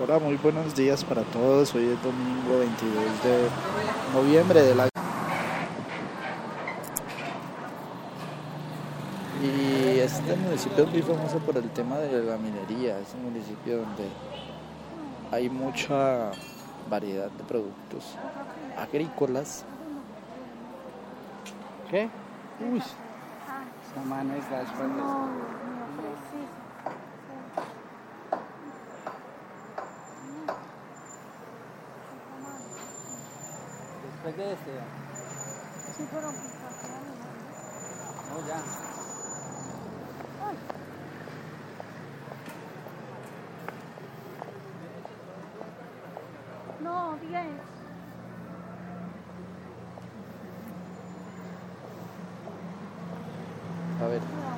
Hola, muy buenos días para todos. Hoy es domingo 22 de noviembre del año. Y este municipio es muy famoso por el tema de la minería. Es un municipio donde hay mucha variedad de productos agrícolas. ¿Qué? Uy, esa mano es Después de este, ya. Sí, pero pues, no, ya. No, diga eso. A ver, No,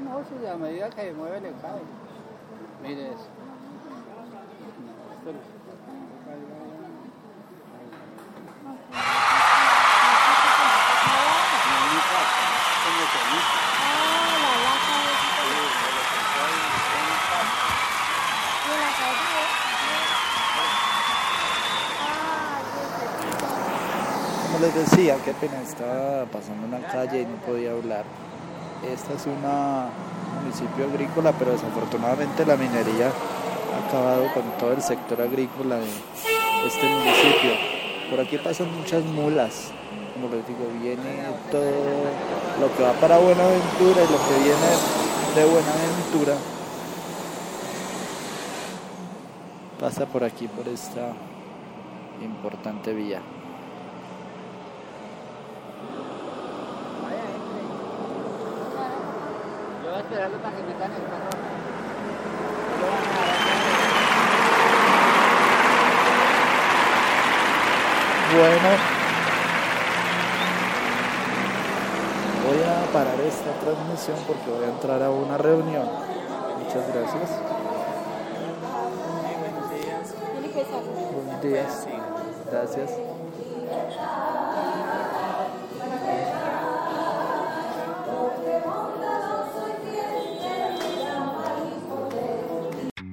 no, si a medida que mueve le cae. Mire eso. Ah. Ah, como les decía, qué pena, estaba pasando una calle y no podía hablar. Este es una- un municipio agrícola, pero desafortunadamente la minería ha acabado con todo el sector agrícola de este municipio. Por aquí pasan muchas mulas, como les digo, viene todo lo que va para Buenaventura y lo que viene de Buenaventura pasa por aquí, por esta importante vía. Vaya, entre. Yo voy a esperarlo para que metan el carro. Bueno, voy a parar esta transmisión porque voy a entrar a una reunión. Muchas gracias. que salir. Buenos días. Gracias.